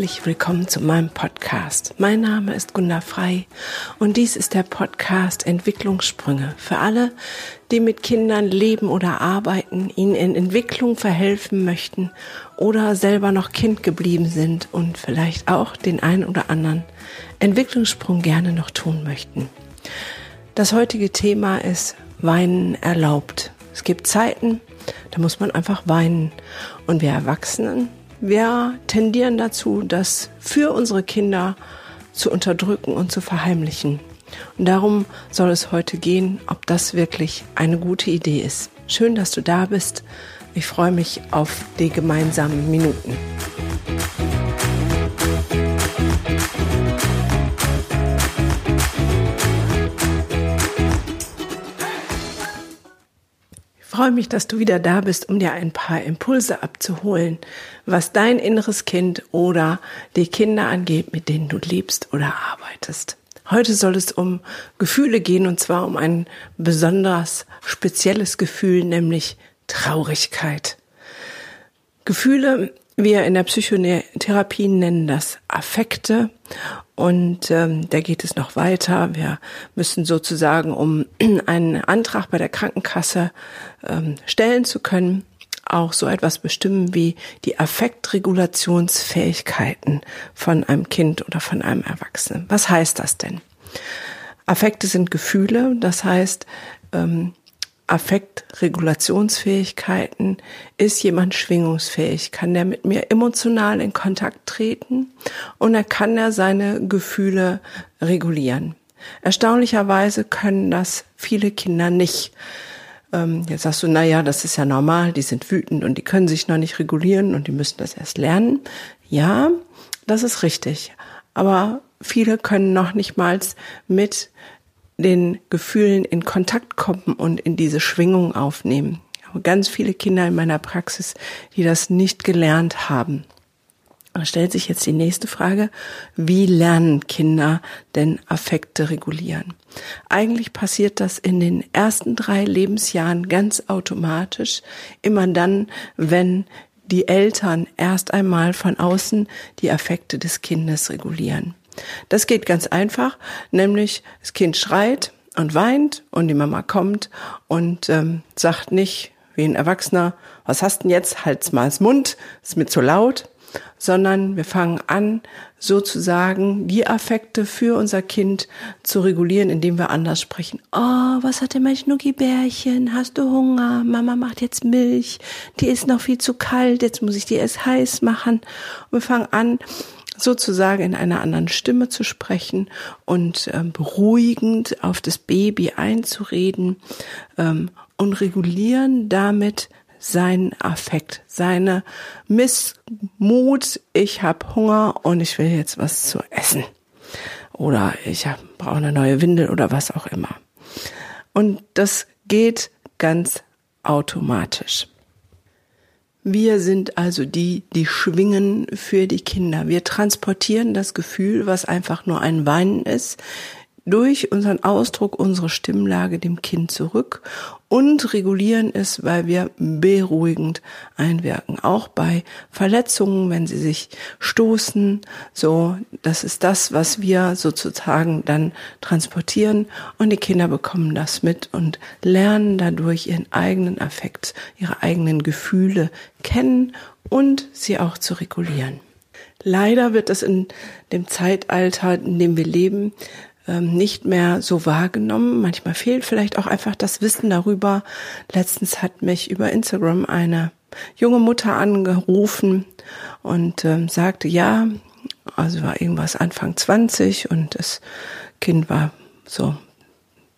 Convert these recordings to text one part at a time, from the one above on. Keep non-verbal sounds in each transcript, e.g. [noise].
Herzlich willkommen zu meinem Podcast. Mein Name ist Gunda Frei und dies ist der Podcast Entwicklungssprünge für alle, die mit Kindern leben oder arbeiten, ihnen in Entwicklung verhelfen möchten oder selber noch Kind geblieben sind und vielleicht auch den einen oder anderen Entwicklungssprung gerne noch tun möchten. Das heutige Thema ist Weinen erlaubt. Es gibt Zeiten, da muss man einfach weinen. Und wir Erwachsenen, wir tendieren dazu, das für unsere Kinder zu unterdrücken und zu verheimlichen. Und darum soll es heute gehen, ob das wirklich eine gute Idee ist. Schön, dass du da bist. Ich freue mich auf die gemeinsamen Minuten. Freue mich, dass du wieder da bist, um dir ein paar Impulse abzuholen, was dein inneres Kind oder die Kinder angeht, mit denen du lebst oder arbeitest. Heute soll es um Gefühle gehen und zwar um ein besonders spezielles Gefühl, nämlich Traurigkeit. Gefühle, wir in der Psychotherapie nennen das Affekte und ähm, da geht es noch weiter. Wir müssen sozusagen, um [clears throat] einen Antrag bei der Krankenkasse ähm, stellen zu können, auch so etwas bestimmen wie die Affektregulationsfähigkeiten von einem Kind oder von einem Erwachsenen. Was heißt das denn? Affekte sind Gefühle, das heißt, ähm, Affektregulationsfähigkeiten, ist jemand schwingungsfähig, kann der mit mir emotional in Kontakt treten und er kann er seine Gefühle regulieren. Erstaunlicherweise können das viele Kinder nicht. Ähm, jetzt sagst du, na ja, das ist ja normal, die sind wütend und die können sich noch nicht regulieren und die müssen das erst lernen. Ja, das ist richtig. Aber viele können noch nicht mal mit den Gefühlen in Kontakt kommen und in diese Schwingung aufnehmen. Aber ganz viele Kinder in meiner Praxis, die das nicht gelernt haben. Da stellt sich jetzt die nächste Frage, wie lernen Kinder denn Affekte regulieren? Eigentlich passiert das in den ersten drei Lebensjahren ganz automatisch, immer dann, wenn die Eltern erst einmal von außen die Affekte des Kindes regulieren. Das geht ganz einfach, nämlich das Kind schreit und weint und die Mama kommt und ähm, sagt nicht wie ein Erwachsener, was hast denn jetzt, halt's mal ins Mund, ist mir zu laut, sondern wir fangen an, sozusagen die Affekte für unser Kind zu regulieren, indem wir anders sprechen. Oh, was hat denn mein Schnuckibärchen? Hast du Hunger? Mama macht jetzt Milch. Die ist noch viel zu kalt. Jetzt muss ich die erst heiß machen. Und wir fangen an, sozusagen in einer anderen Stimme zu sprechen und ähm, beruhigend auf das Baby einzureden ähm, und regulieren damit seinen Affekt, seine Missmut, ich habe Hunger und ich will jetzt was zu essen. Oder ich brauche eine neue Windel oder was auch immer. Und das geht ganz automatisch. Wir sind also die, die schwingen für die Kinder. Wir transportieren das Gefühl, was einfach nur ein Weinen ist, durch unseren Ausdruck, unsere Stimmlage dem Kind zurück und regulieren es, weil wir beruhigend einwirken. Auch bei Verletzungen, wenn sie sich stoßen, so, das ist das, was wir sozusagen dann transportieren und die Kinder bekommen das mit und lernen dadurch ihren eigenen Affekt, ihre eigenen Gefühle kennen und sie auch zu regulieren. Leider wird das in dem Zeitalter, in dem wir leben, nicht mehr so wahrgenommen. Manchmal fehlt vielleicht auch einfach das Wissen darüber. Letztens hat mich über Instagram eine junge Mutter angerufen und ähm, sagte, ja, also war irgendwas Anfang 20 und das Kind war so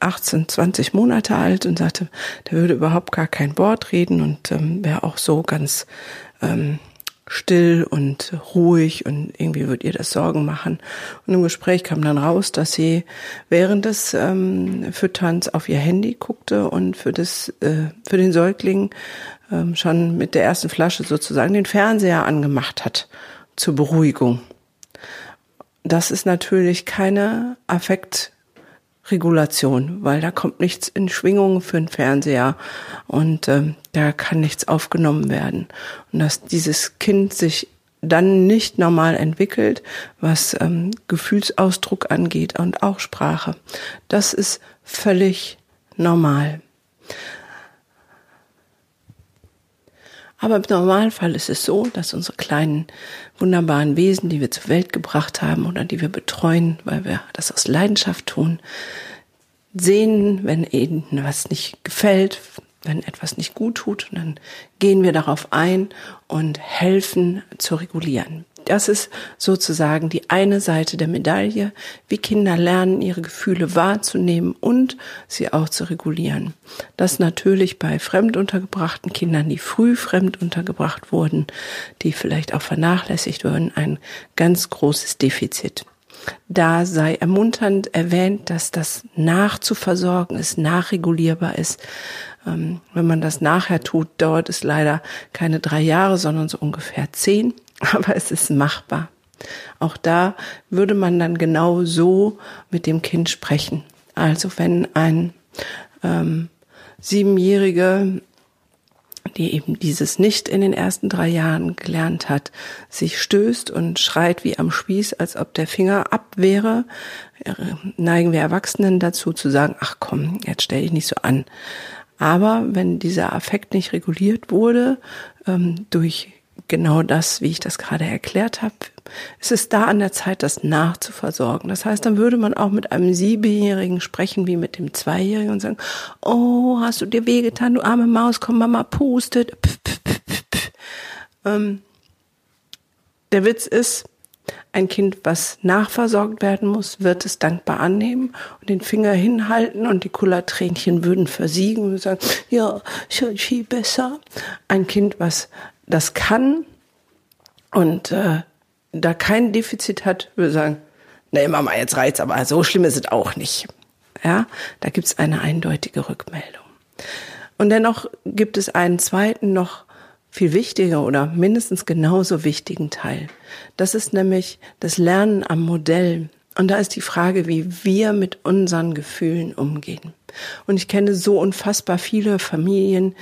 18, 20 Monate alt und sagte, der würde überhaupt gar kein Wort reden und ähm, wäre auch so ganz ähm, still und ruhig und irgendwie wird ihr das Sorgen machen. Und im Gespräch kam dann raus, dass sie während des ähm, Fütterns auf ihr Handy guckte und für das äh, für den Säugling ähm, schon mit der ersten Flasche sozusagen den Fernseher angemacht hat zur Beruhigung. Das ist natürlich keine Affekt Regulation, weil da kommt nichts in Schwingung für den Fernseher und äh, da kann nichts aufgenommen werden. Und dass dieses Kind sich dann nicht normal entwickelt, was ähm, Gefühlsausdruck angeht und auch Sprache. Das ist völlig normal. Aber im Normalfall ist es so, dass unsere kleinen wunderbaren Wesen, die wir zur Welt gebracht haben oder die wir betreuen, weil wir das aus Leidenschaft tun, sehen, wenn ihnen was nicht gefällt, wenn etwas nicht gut tut, dann gehen wir darauf ein und helfen zu regulieren. Das ist sozusagen die eine Seite der Medaille, wie Kinder lernen, ihre Gefühle wahrzunehmen und sie auch zu regulieren. Das natürlich bei fremd untergebrachten Kindern, die früh fremd untergebracht wurden, die vielleicht auch vernachlässigt wurden, ein ganz großes Defizit da sei ermunternd erwähnt, dass das nachzuversorgen ist, nachregulierbar ist. Ähm, wenn man das nachher tut, dauert es leider keine drei Jahre, sondern so ungefähr zehn. [laughs] Aber es ist machbar. Auch da würde man dann genau so mit dem Kind sprechen. Also wenn ein ähm, Siebenjährige die eben dieses nicht in den ersten drei Jahren gelernt hat, sich stößt und schreit wie am Spieß, als ob der Finger ab wäre, neigen wir Erwachsenen dazu zu sagen, ach komm, jetzt stell dich nicht so an. Aber wenn dieser Affekt nicht reguliert wurde, ähm, durch genau das, wie ich das gerade erklärt habe, es ist da an der Zeit, das nachzuversorgen. Das heißt, dann würde man auch mit einem Siebenjährigen sprechen wie mit dem Zweijährigen und sagen, oh, hast du dir wehgetan, du arme Maus, komm, Mama pustet. Ähm, der Witz ist, ein Kind, was nachversorgt werden muss, wird es dankbar annehmen und den Finger hinhalten und die Kullertränchen würden versiegen und sagen, ja, schon viel besser. Ein Kind, was das kann und äh, da kein Defizit hat, würde sagen, nee, Mama, jetzt reizt, aber so schlimm ist es auch nicht. Ja, da gibt es eine eindeutige Rückmeldung. Und dennoch gibt es einen zweiten, noch viel wichtiger oder mindestens genauso wichtigen Teil. Das ist nämlich das Lernen am Modell. Und da ist die Frage, wie wir mit unseren Gefühlen umgehen. Und ich kenne so unfassbar viele Familien,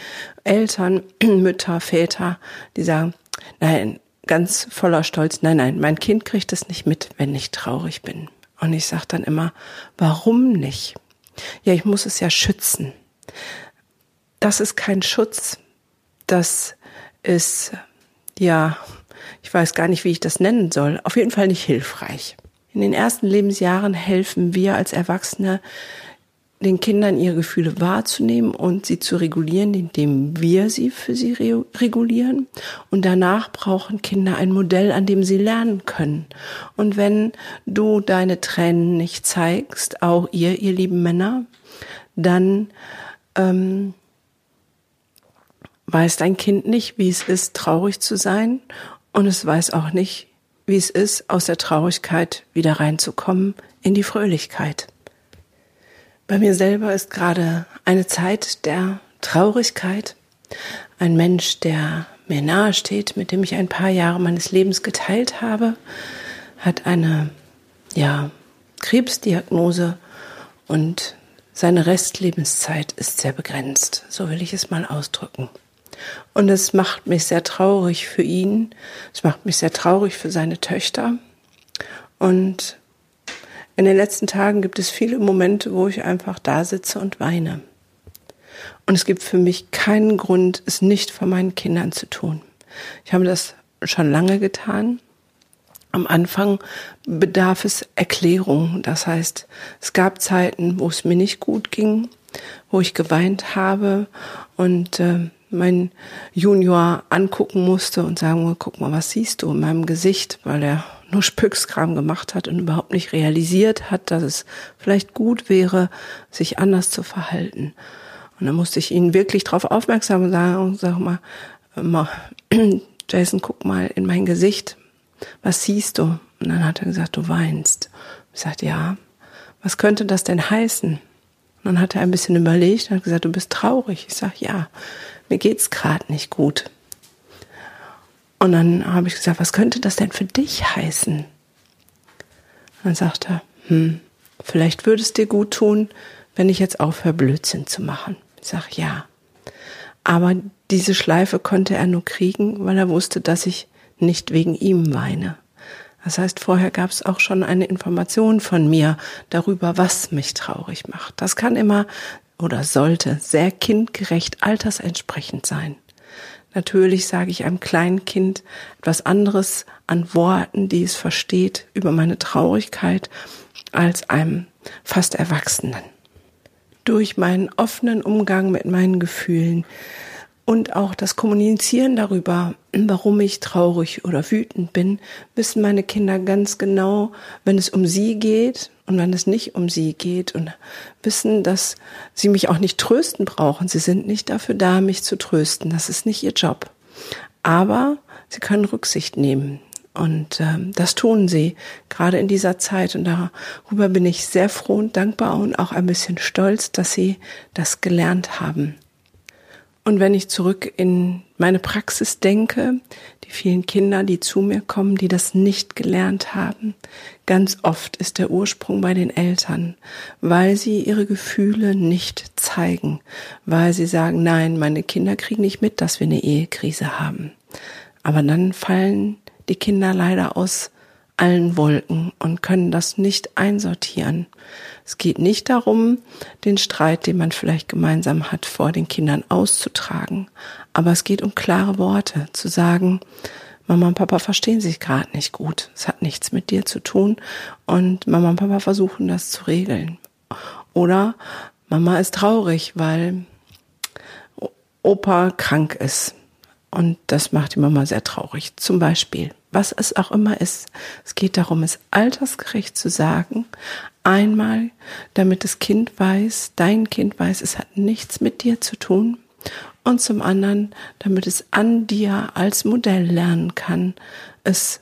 Eltern, [clears throat] Mütter, Väter, die sagen, nein, ganz voller Stolz, nein, nein, mein Kind kriegt es nicht mit, wenn ich traurig bin. Und ich sage dann immer, warum nicht? Ja, ich muss es ja schützen. Das ist kein Schutz. Das ist, ja, ich weiß gar nicht, wie ich das nennen soll. Auf jeden Fall nicht hilfreich. In den ersten Lebensjahren helfen wir als Erwachsene den Kindern ihre Gefühle wahrzunehmen und sie zu regulieren, indem wir sie für sie regulieren. Und danach brauchen Kinder ein Modell, an dem sie lernen können. Und wenn du deine Tränen nicht zeigst, auch ihr, ihr lieben Männer, dann ähm, weiß dein Kind nicht, wie es ist, traurig zu sein. Und es weiß auch nicht, wie es ist, aus der Traurigkeit wieder reinzukommen in die Fröhlichkeit. Bei mir selber ist gerade eine Zeit der Traurigkeit. Ein Mensch, der mir nahe steht, mit dem ich ein paar Jahre meines Lebens geteilt habe, hat eine, ja, Krebsdiagnose und seine Restlebenszeit ist sehr begrenzt. So will ich es mal ausdrücken. Und es macht mich sehr traurig für ihn. Es macht mich sehr traurig für seine Töchter. Und in den letzten Tagen gibt es viele Momente, wo ich einfach da sitze und weine. Und es gibt für mich keinen Grund, es nicht vor meinen Kindern zu tun. Ich habe das schon lange getan. Am Anfang bedarf es Erklärung. Das heißt, es gab Zeiten, wo es mir nicht gut ging, wo ich geweint habe und äh, mein Junior angucken musste und sagen, guck mal, was siehst du in meinem Gesicht, weil er nur Spückskram gemacht hat und überhaupt nicht realisiert hat, dass es vielleicht gut wäre, sich anders zu verhalten. Und dann musste ich ihn wirklich darauf aufmerksam sagen und sag mal, mal, [clears throat] Jason, guck mal in mein Gesicht. Was siehst du? Und dann hat er gesagt, du weinst. Ich sagte, ja. Was könnte das denn heißen? Und dann hat er ein bisschen überlegt und hat gesagt, du bist traurig. Ich sag, ja, mir geht's gerade nicht gut. Und dann habe ich gesagt, was könnte das denn für dich heißen? Und dann sagte er, hm, vielleicht würde es dir gut tun, wenn ich jetzt aufhöre, Blödsinn zu machen. Ich sage, ja. Aber diese Schleife konnte er nur kriegen, weil er wusste, dass ich nicht wegen ihm weine. Das heißt, vorher gab es auch schon eine Information von mir darüber, was mich traurig macht. Das kann immer oder sollte sehr kindgerecht altersentsprechend sein. Natürlich sage ich einem kleinen Kind etwas anderes an Worten, die es versteht, über meine Traurigkeit, als einem fast Erwachsenen. Durch meinen offenen Umgang mit meinen Gefühlen und auch das Kommunizieren darüber, warum ich traurig oder wütend bin, wissen meine Kinder ganz genau, wenn es um sie geht und wenn es nicht um sie geht und wissen, dass sie mich auch nicht trösten brauchen. Sie sind nicht dafür da, mich zu trösten. Das ist nicht ihr Job. Aber sie können Rücksicht nehmen. Und ähm, das tun sie gerade in dieser Zeit. Und darüber bin ich sehr froh und dankbar und auch ein bisschen stolz, dass sie das gelernt haben. Und wenn ich zurück in meine Praxis denke, die vielen Kinder, die zu mir kommen, die das nicht gelernt haben, ganz oft ist der Ursprung bei den Eltern, weil sie ihre Gefühle nicht zeigen, weil sie sagen, nein, meine Kinder kriegen nicht mit, dass wir eine Ehekrise haben. Aber dann fallen die Kinder leider aus allen Wolken und können das nicht einsortieren. Es geht nicht darum, den Streit, den man vielleicht gemeinsam hat, vor den Kindern auszutragen. Aber es geht um klare Worte, zu sagen, Mama und Papa verstehen sich gerade nicht gut. Es hat nichts mit dir zu tun. Und Mama und Papa versuchen das zu regeln. Oder Mama ist traurig, weil Opa krank ist. Und das macht die Mama sehr traurig. Zum Beispiel was es auch immer ist. Es geht darum, es altersgerecht zu sagen. Einmal, damit das Kind weiß, dein Kind weiß, es hat nichts mit dir zu tun. Und zum anderen, damit es an dir als Modell lernen kann, es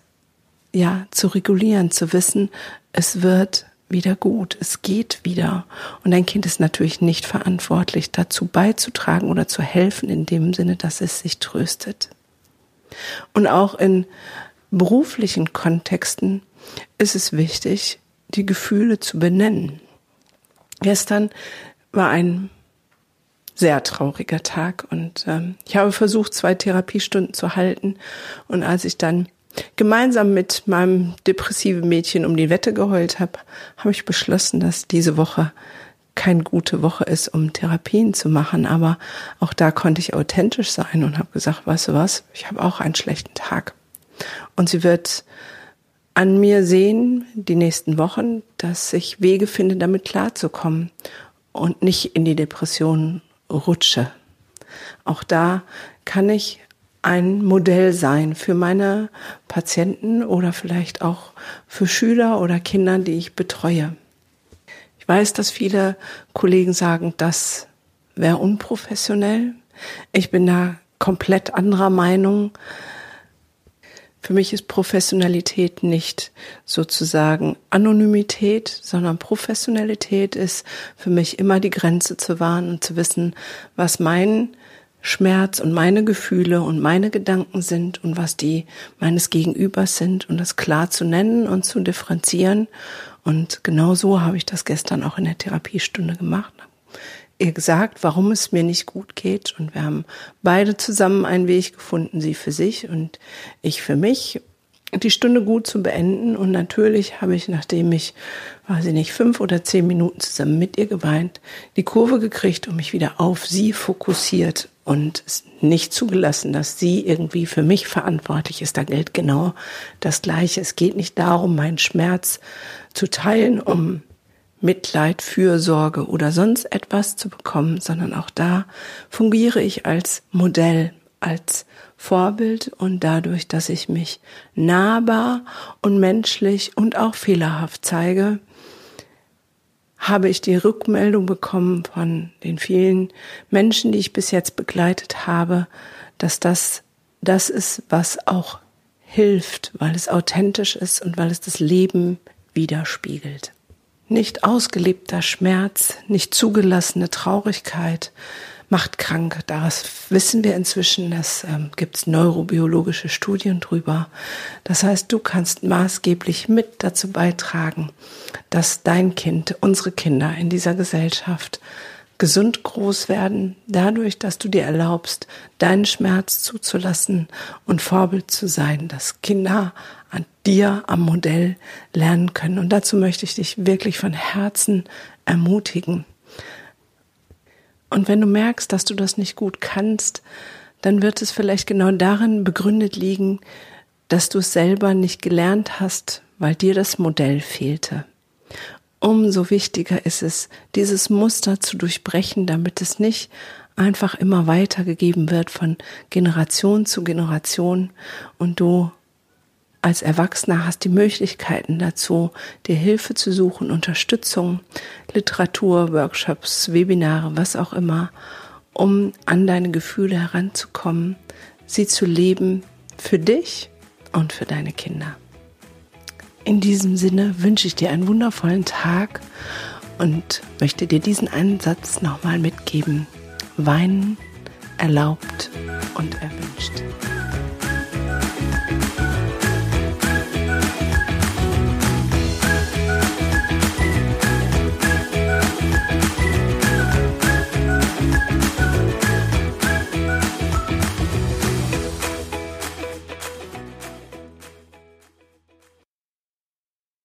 ja zu regulieren, zu wissen, es wird wieder gut, es geht wieder. Und dein Kind ist natürlich nicht verantwortlich, dazu beizutragen oder zu helfen, in dem Sinne, dass es sich tröstet. Und auch in beruflichen Kontexten ist es wichtig, die Gefühle zu benennen. Gestern war ein sehr trauriger Tag und ähm, ich habe versucht, zwei Therapiestunden zu halten. Und als ich dann gemeinsam mit meinem depressiven Mädchen um die Wette geheult habe, habe ich beschlossen, dass diese Woche keine gute Woche ist, um Therapien zu machen. Aber auch da konnte ich authentisch sein und habe gesagt, weißt du was, ich habe auch einen schlechten Tag. Und sie wird an mir sehen, die nächsten Wochen, dass ich Wege finde, damit klarzukommen und nicht in die Depression rutsche. Auch da kann ich ein Modell sein für meine Patienten oder vielleicht auch für Schüler oder Kinder, die ich betreue. Ich weiß, dass viele Kollegen sagen, das wäre unprofessionell. Ich bin da komplett anderer Meinung. Für mich ist Professionalität nicht sozusagen Anonymität, sondern Professionalität ist für mich immer die Grenze zu wahren und zu wissen, was mein Schmerz und meine Gefühle und meine Gedanken sind und was die meines Gegenübers sind und das klar zu nennen und zu differenzieren. Und genau so habe ich das gestern auch in der Therapiestunde gemacht ihr gesagt, warum es mir nicht gut geht. Und wir haben beide zusammen einen Weg gefunden, sie für sich und ich für mich, die Stunde gut zu beenden. Und natürlich habe ich, nachdem ich, weiß ich nicht, fünf oder zehn Minuten zusammen mit ihr geweint, die Kurve gekriegt und mich wieder auf sie fokussiert und nicht zugelassen, dass sie irgendwie für mich verantwortlich ist. Da gilt genau das Gleiche. Es geht nicht darum, meinen Schmerz zu teilen, um Mitleid, Fürsorge oder sonst etwas zu bekommen, sondern auch da fungiere ich als Modell, als Vorbild und dadurch, dass ich mich nahbar und menschlich und auch fehlerhaft zeige, habe ich die Rückmeldung bekommen von den vielen Menschen, die ich bis jetzt begleitet habe, dass das das ist, was auch hilft, weil es authentisch ist und weil es das Leben widerspiegelt. Nicht ausgelebter Schmerz, nicht zugelassene Traurigkeit macht krank. Das wissen wir inzwischen. Das ähm, gibt es neurobiologische Studien drüber. Das heißt, du kannst maßgeblich mit dazu beitragen, dass dein Kind, unsere Kinder in dieser Gesellschaft gesund groß werden, dadurch, dass du dir erlaubst, deinen Schmerz zuzulassen und Vorbild zu sein, dass Kinder an dir am Modell lernen können. Und dazu möchte ich dich wirklich von Herzen ermutigen. Und wenn du merkst, dass du das nicht gut kannst, dann wird es vielleicht genau darin begründet liegen, dass du es selber nicht gelernt hast, weil dir das Modell fehlte umso wichtiger ist es, dieses Muster zu durchbrechen, damit es nicht einfach immer weitergegeben wird von Generation zu Generation und du als Erwachsener hast die Möglichkeiten dazu, dir Hilfe zu suchen, Unterstützung, Literatur, Workshops, Webinare, was auch immer, um an deine Gefühle heranzukommen, sie zu leben für dich und für deine Kinder. In diesem Sinne wünsche ich dir einen wundervollen Tag und möchte dir diesen Einsatz nochmal mitgeben. Weinen erlaubt und erwünscht.